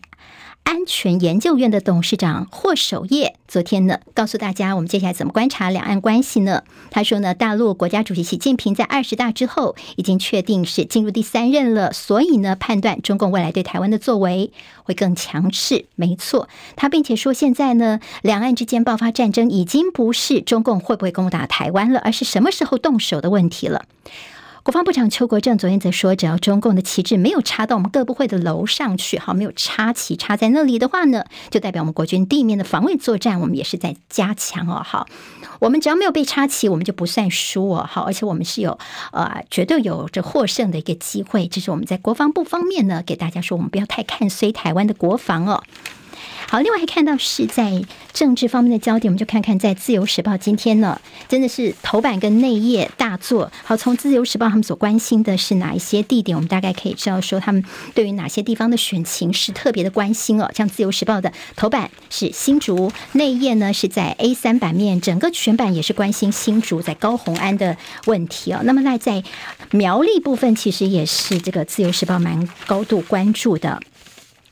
安全研究院的董事长霍守业昨天呢，告诉大家，我们接下来怎么观察两岸关系呢？他说呢，大陆国家主席习近平在二十大之后已经确定是进入第三任了，所以呢，判断中共未来对台湾的作为会更强势。没错，他并且说，现在呢，两岸之间爆发战争已经不是中共会不会攻打台湾了，而是什么时候动手的问题了。国防部长邱国正昨天则说，只要中共的旗帜没有插到我们各部会的楼上去，好，没有插旗插在那里的话呢，就代表我们国军地面的防卫作战，我们也是在加强哦。好，我们只要没有被插旗，我们就不算输哦。好，而且我们是有呃绝对有着获胜的一个机会。这是我们在国防部方面呢，给大家说，我们不要太看衰台湾的国防哦。好，另外还看到是在政治方面的焦点，我们就看看在《自由时报》今天呢，真的是头版跟内页大作。好，从《自由时报》他们所关心的是哪一些地点，我们大概可以知道说，他们对于哪些地方的选情是特别的关心哦。像《自由时报》的头版是新竹，内页呢是在 A 三版面，整个全版也是关心新竹在高虹安的问题哦。那么那在苗栗部分，其实也是这个《自由时报》蛮高度关注的。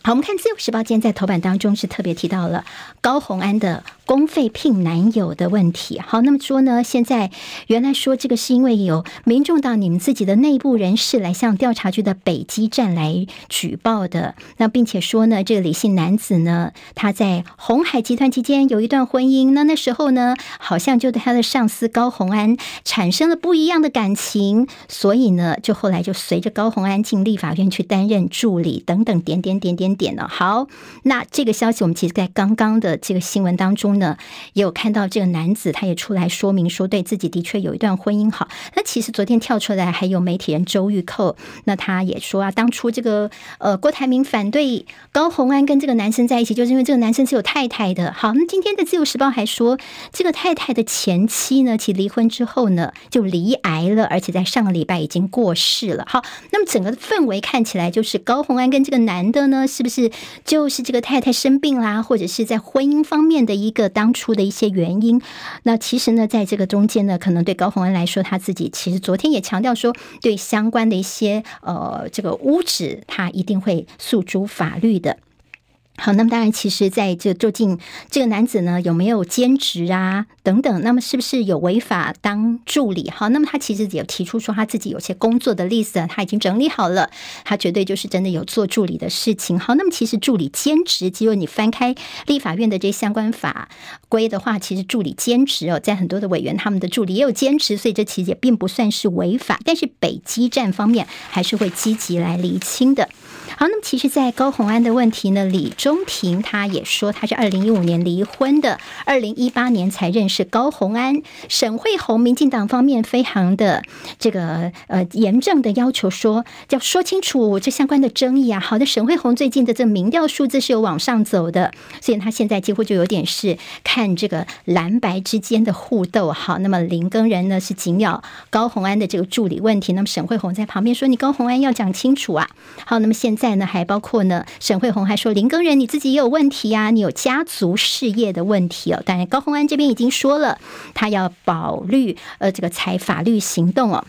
好，我们看《自由时报》今天在头版当中是特别提到了高虹安的公费聘男友的问题。好，那么说呢，现在原来说这个是因为有民众到你们自己的内部人士来向调查局的北基站来举报的。那并且说呢，这个李姓男子呢，他在红海集团期间有一段婚姻，那那时候呢，好像就对他的上司高虹安产生了不一样的感情，所以呢，就后来就随着高虹安进立法院去担任助理等等点点点点。点了好，那这个消息我们其实，在刚刚的这个新闻当中呢，也有看到这个男子他也出来说明说，对自己的确有一段婚姻好。那其实昨天跳出来还有媒体人周玉蔻，那他也说啊，当初这个呃郭台铭反对高虹安跟这个男生在一起，就是因为这个男生是有太太的。好，那今天的自由时报还说，这个太太的前妻呢，其离婚之后呢就罹癌了，而且在上个礼拜已经过世了。好，那么整个氛围看起来就是高虹安跟这个男的呢是。不是就是这个太太生病啦，或者是在婚姻方面的一个当初的一些原因？那其实呢，在这个中间呢，可能对高洪安来说，他自己其实昨天也强调说，对相关的一些呃这个污职，他一定会诉诸法律的。好，那么当然，其实在这究竟这个男子呢有没有兼职啊等等，那么是不是有违法当助理？好，那么他其实也提出说他自己有些工作的 list，他已经整理好了，他绝对就是真的有做助理的事情。好，那么其实助理兼职，只有你翻开立法院的这相关法规的话，其实助理兼职哦，在很多的委员他们的助理也有兼职，所以这其实也并不算是违法。但是北基站方面还是会积极来厘清的。好，那么其实，在高虹安的问题呢，李中庭他也说，他是二零一五年离婚的，二零一八年才认识高虹安。沈慧红，民进党方面非常的这个呃严正的要求说，要说清楚这相关的争议啊。好的，沈慧红最近的这民调数字是有往上走的，所以他现在几乎就有点是看这个蓝白之间的互斗。好，那么林耕仁呢是紧咬高虹安的这个助理问题，那么沈慧红在旁边说，你高虹安要讲清楚啊。好，那么现在。在呢，还包括呢，沈慧红还说林耕仁你自己也有问题呀、啊，你有家族事业的问题哦。当然，高鸿安这边已经说了，他要保律，呃，这个采法律行动哦。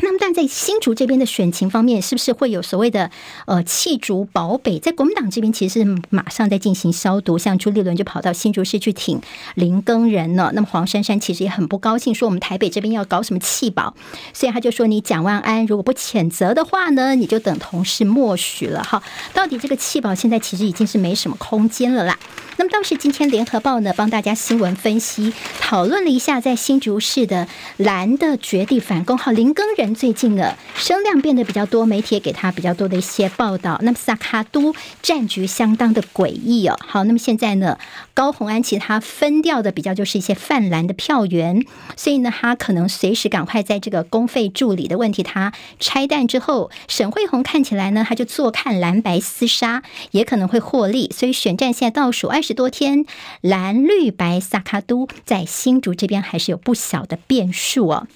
那么，但在新竹这边的选情方面，是不是会有所谓的呃弃竹保北？在国民党这边，其实马上在进行消毒，像朱立伦就跑到新竹市去挺林耕人了。那么黄珊珊其实也很不高兴，说我们台北这边要搞什么弃保，所以他就说你蒋万安如果不谴责的话呢，你就等同是默许了哈。到底这个弃保现在其实已经是没什么空间了啦。那么倒是今天联合报呢，帮大家新闻分析讨论了一下，在新竹市的蓝的绝地反攻，好林耕人最近呢声量变得比较多，媒体也给他比较多的一些报道。那么萨卡都战局相当的诡异哦。好，那么现在呢，高虹安其实他分掉的比较就是一些泛蓝的票源，所以呢，他可能随时赶快在这个公费助理的问题他拆弹之后，沈慧虹看起来呢，他就坐看蓝白厮杀，也可能会获利。所以选战现在倒数二十多天，蓝绿白萨卡都在新竹这边还是有不小的变数哦。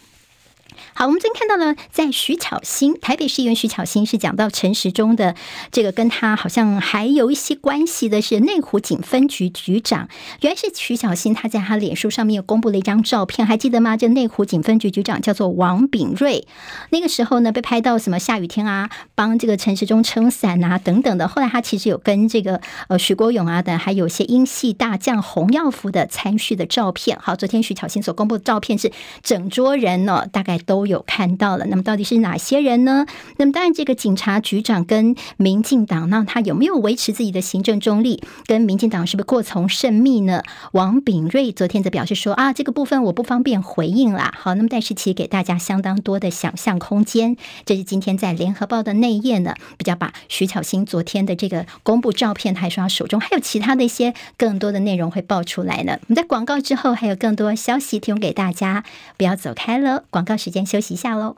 好，我们今天看到了，在徐巧芯，台北市议员徐巧芯是讲到陈时中的这个跟他好像还有一些关系的是内湖警分局局长，原来是徐巧芯，他在他脸书上面公布了一张照片，还记得吗？这内湖警分局局长叫做王炳瑞，那个时候呢被拍到什么下雨天啊，帮这个陈时中撑伞啊等等的。后来他其实有跟这个呃徐国勇啊等，还有一些英系大将洪耀福的参叙的照片。好，昨天徐巧芯所公布的照片是整桌人呢、大概都。有看到了，那么到底是哪些人呢？那么当然，这个警察局长跟民进党，那他有没有维持自己的行政中立？跟民进党是不是过从甚密呢？王炳瑞昨天则表示说啊，这个部分我不方便回应啦。好，那么但是其实给大家相当多的想象空间。这是今天在联合报的内页呢，比较把徐巧芯昨天的这个公布照片，他还说他手中还有其他的一些更多的内容会爆出来呢。我们在广告之后还有更多消息提供给大家，不要走开了。广告时间休息一下喽。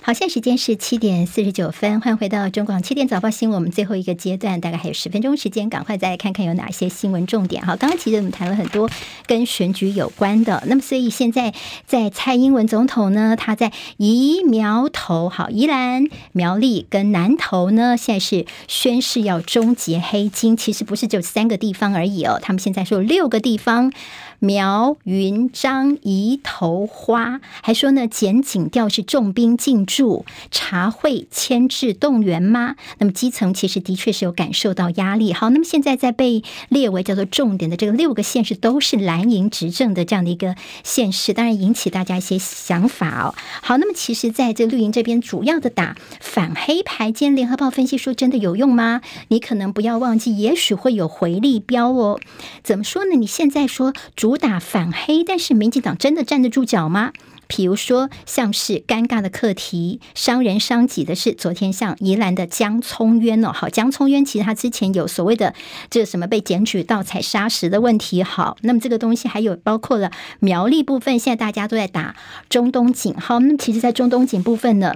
好，现在时间是七点四十九分，欢迎回到中广七点早报新闻。我们最后一个阶段，大概还有十分钟时间，赶快再来看看有哪些新闻重点。好，刚刚其实我们谈了很多跟选举有关的，那么所以现在在蔡英文总统呢，他在宜苗头，好，宜兰苗栗跟南投呢，现在是宣誓要终结黑金，其实不是只有三个地方而已哦，他们现在说六个地方。苗云彰宜头花，还说呢，检警调是重兵进驻，查会牵制动员吗？那么基层其实的确是有感受到压力。好，那么现在在被列为叫做重点的这个六个县市都是蓝营执政的这样的一个县市，当然引起大家一些想法哦。好，那么其实在这绿营这边主要的打反黑牌，今天联合报分析说真的有用吗？你可能不要忘记，也许会有回力标哦。怎么说呢？你现在说主。主打反黑，但是民进党真的站得住脚吗？比如说，像是尴尬的课题，伤人伤己的是昨天像宜兰的江聪渊哦，好，江聪渊其实他之前有所谓的这个什么被检举盗采砂石的问题，好，那么这个东西还有包括了苗栗部分，现在大家都在打中东锦，好，那么其实，在中东锦部分呢。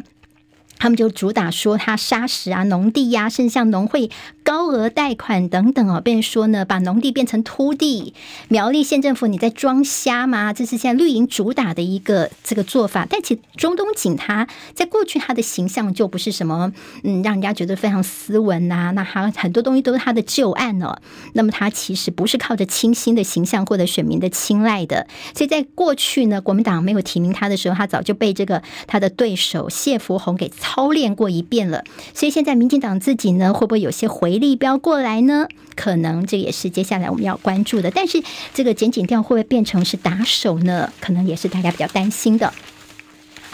他们就主打说他砂石啊、农地呀、甚至像农会高额贷款等等哦，变成说呢，把农地变成秃地。苗栗县政府你在装瞎吗？这是现在绿营主打的一个这个做法。但其实钟东锦他在过去他的形象就不是什么嗯，让人家觉得非常斯文呐、那他很多东西都是他的旧案哦。那么他其实不是靠着清新的形象获得选民的青睐的。所以在过去呢，国民党没有提名他的时候，他早就被这个他的对手谢福洪给操操练过一遍了。所以现在民进党自己呢，会不会有些回力标过来呢？可能这也是接下来我们要关注的。但是这个剪剪掉会不会变成是打手呢？可能也是大家比较担心的。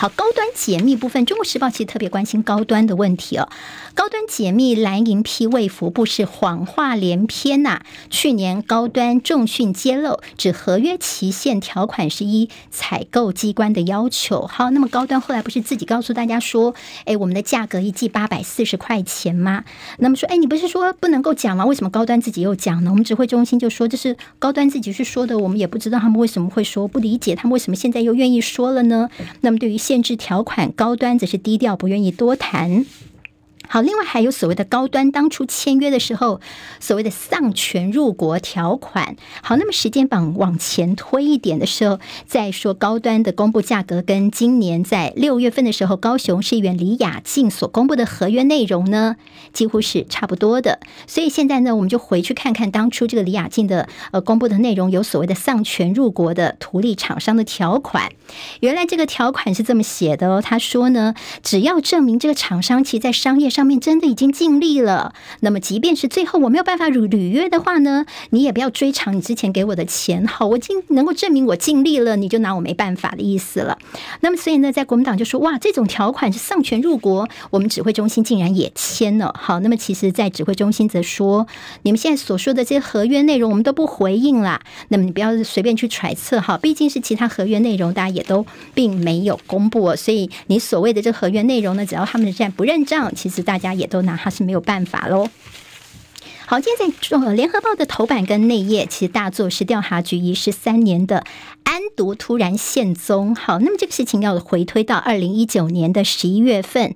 好，高端解密部分，《中国时报》其实特别关心高端的问题哦。高端解密蓝营批卫福部是谎话连篇呐、去年高端重讯揭露，指合约期限条款是依采购机关的要求。好，那么高端后来不是自己告诉大家说，哎，我们的价格一季八百四十块钱吗？那么说，哎，你不是说不能够讲吗？为什么高端自己又讲呢？我们指挥中心就说这是高端自己去说的，我们也不知道他们为什么会说，不理解他们为什么现在又愿意说了呢？那么对于限制条款，高端则是低调，不愿意多谈。好，另外还有所谓的高端当初签约的时候，所谓的丧权入国条款。好，那么时间榜往前推一点的时候，再说高端的公布价格跟今年在六月份的时候，高雄市议员李雅静所公布的合约内容呢，几乎是差不多的。所以现在呢，我们就回去看看当初这个李雅静的呃公布的内容，有所谓的丧权入国的图利厂商的条款。原来这个条款是这么写的哦，他说呢，只要证明这个厂商其实在商业上上面真的已经尽力了，那么即便是最后我没有办法履履约的话呢，你也不要追偿你之前给我的钱。好，我尽能够证明我尽力了，你就拿我没办法的意思了。那么所以呢，在国民党就说哇，这种条款是丧权入国，我们指挥中心竟然也签了。好，那么其实，在指挥中心则说，你们现在所说的这些合约内容，我们都不回应啦。那么你不要随便去揣测哈，毕竟是其他合约内容，大家也都并没有公布，所以你所谓的这合约内容呢，只要他们现在不认账，其实大家也都拿他是没有办法喽。好，今天在联合报的头版跟内页，其实大作是调查局遗失三年的。安毒突然现踪，好，那么这个事情要回推到二零一九年的十一月份，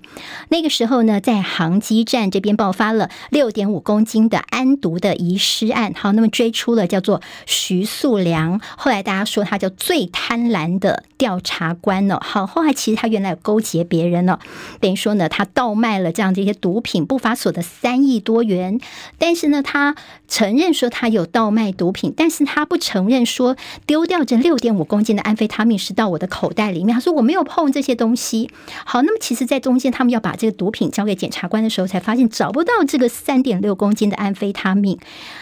那个时候呢，在航机站这边爆发了六点五公斤的安毒的遗失案，好，那么追出了叫做徐素良，后来大家说他叫最贪婪的调查官呢，好，后来其实他原来有勾结别人呢，等于说呢，他倒卖了这样的一些毒品，不法所得三亿多元，但是呢，他承认说他有倒卖毒品，但是他不承认说丢掉这六。点五公斤的安非他命是到我的口袋里面，他说我没有碰这些东西。好，那么其实，在中间他们要把这个毒品交给检察官的时候，才发现找不到这个三点六公斤的安非他命，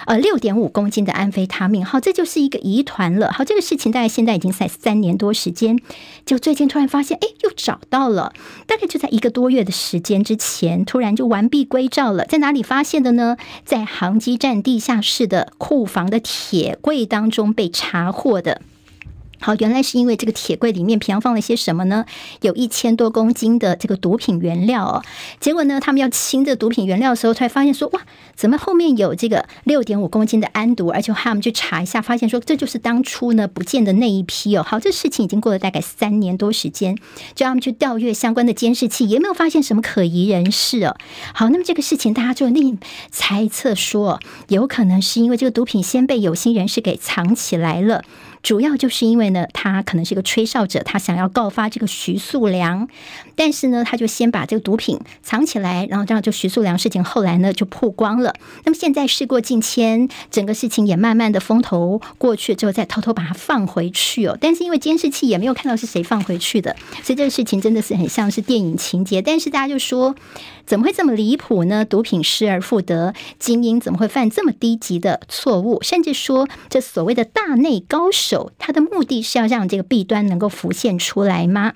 呃，六点五公斤的安非他命。好，这就是一个疑团了。好，这个事情大概现在已经在三年多时间，就最近突然发现，哎，又找到了。大概就在一个多月的时间之前，突然就完璧归赵了。在哪里发现的呢？在航机站地下室的库房的铁柜当中被查获的。好，原来是因为这个铁柜里面平常放了些什么呢？有一千多公斤的这个毒品原料哦。结果呢，他们要清这毒品原料的时候，才发现说，哇，怎么后面有这个六点五公斤的安毒？而且他们去查一下，发现说这就是当初呢不见的那一批哦。好，这事情已经过了大概三年多时间，就他们去调阅相关的监视器，也没有发现什么可疑人士哦。好，那么这个事情大家就另猜测说，有可能是因为这个毒品先被有心人士给藏起来了。主要就是因为呢，他可能是一个吹哨者，他想要告发这个徐素良，但是呢，他就先把这个毒品藏起来，然后这样就徐素良事情后来呢就曝光了。那么现在事过境迁，整个事情也慢慢的风头过去之后，再偷偷把它放回去哦。但是因为监视器也没有看到是谁放回去的，所以这个事情真的是很像是电影情节。但是大家就说，怎么会这么离谱呢？毒品失而复得，精英怎么会犯这么低级的错误？甚至说，这所谓的大内高手。他的目的是要让这个弊端能够浮现出来吗？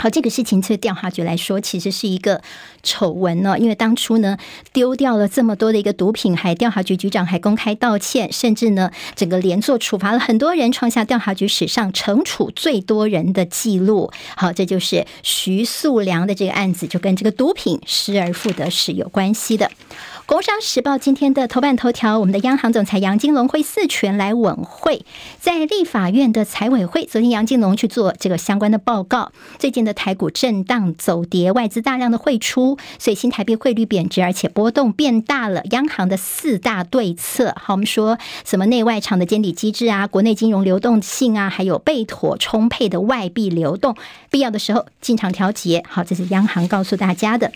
好，这个事情对调查局来说，其实是一个丑闻呢。因为当初呢，丢掉了这么多的一个毒品，还调查局局长还公开道歉，甚至呢，整个连坐处罚了很多人，创下调查局史上惩处最多人的记录。好，这就是徐素良的这个案子，就跟这个毒品失而复得是有关系的。工商时报今天的头版头条，我们的央行总裁杨金龙会四权来稳会，在立法院的财委会，昨天杨金龙去做这个相关的报告。最近的台股震荡走跌，外资大量的汇出，所以新台币汇率贬值，而且波动变大了。央行的四大对策，好，我们说什么内外场的监理机制啊，国内金融流动性啊，还有备妥充沛的外币流动，必要的时候进场调节。好，这是央行告诉大家的。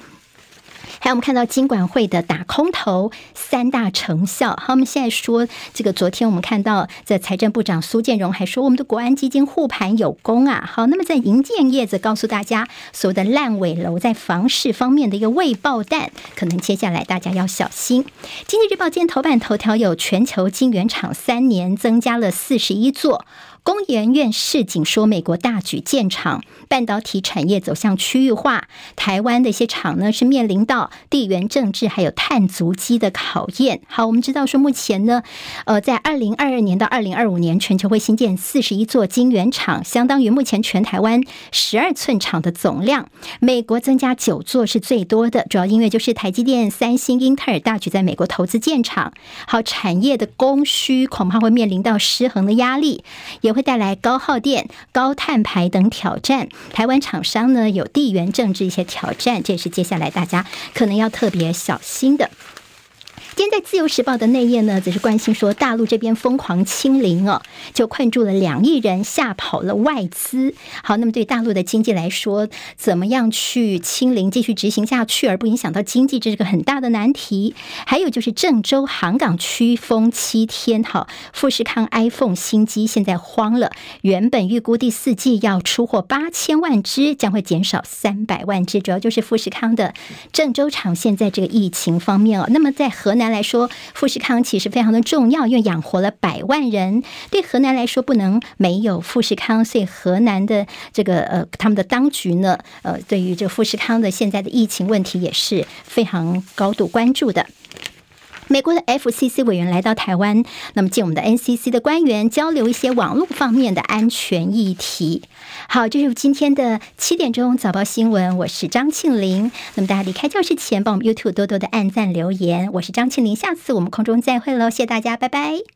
还有我们看到金管会的打空头三大成效。好，我们现在说这个，昨天我们看到在财政部长苏建荣还说，我们的国安基金护盘有功啊。好，那么在银建业则告诉大家，所谓的烂尾楼在房市方面的一个未爆弹，可能接下来大家要小心。经济日报今天头版头条有全球晶圆厂三年增加了四十一座。工研院市警说，美国大举建厂，半导体产业走向区域化。台湾的一些厂呢，是面临到地缘政治还有碳足迹的考验。好，我们知道说，目前呢，呃，在二零二二年到二零二五年，全球会新建四十一座晶圆厂，相当于目前全台湾十二寸厂的总量。美国增加九座是最多的，主要因为就是台积电、三星、英特尔大举在美国投资建厂。好，产业的供需恐怕会面临到失衡的压力，也。会带来高耗电、高碳排等挑战。台湾厂商呢，有地缘政治一些挑战，这也是接下来大家可能要特别小心的。今天在《自由时报》的内页呢，则是关心说，大陆这边疯狂清零哦，就困住了两亿人，吓跑了外资。好，那么对大陆的经济来说，怎么样去清零继续执行下去，而不影响到经济，这是个很大的难题。还有就是郑州航港区封七天，好，富士康 iPhone 新机现在慌了，原本预估第四季要出货八千万只，将会减少三百万只，主要就是富士康的郑州厂现在这个疫情方面哦。那么在河南。来说，富士康其实非常的重要，因为养活了百万人。对河南来说，不能没有富士康，所以河南的这个呃，他们的当局呢，呃，对于这个富士康的现在的疫情问题也是非常高度关注的。美国的 FCC 委员来到台湾，那么见我们的 NCC 的官员交流一些网络方面的安全议题。好，这是今天的七点钟早报新闻，我是张庆玲。那么大家离开教室前，帮我们 YouTube 多多的按赞留言。我是张庆玲，下次我们空中再会喽，谢谢大家，拜拜。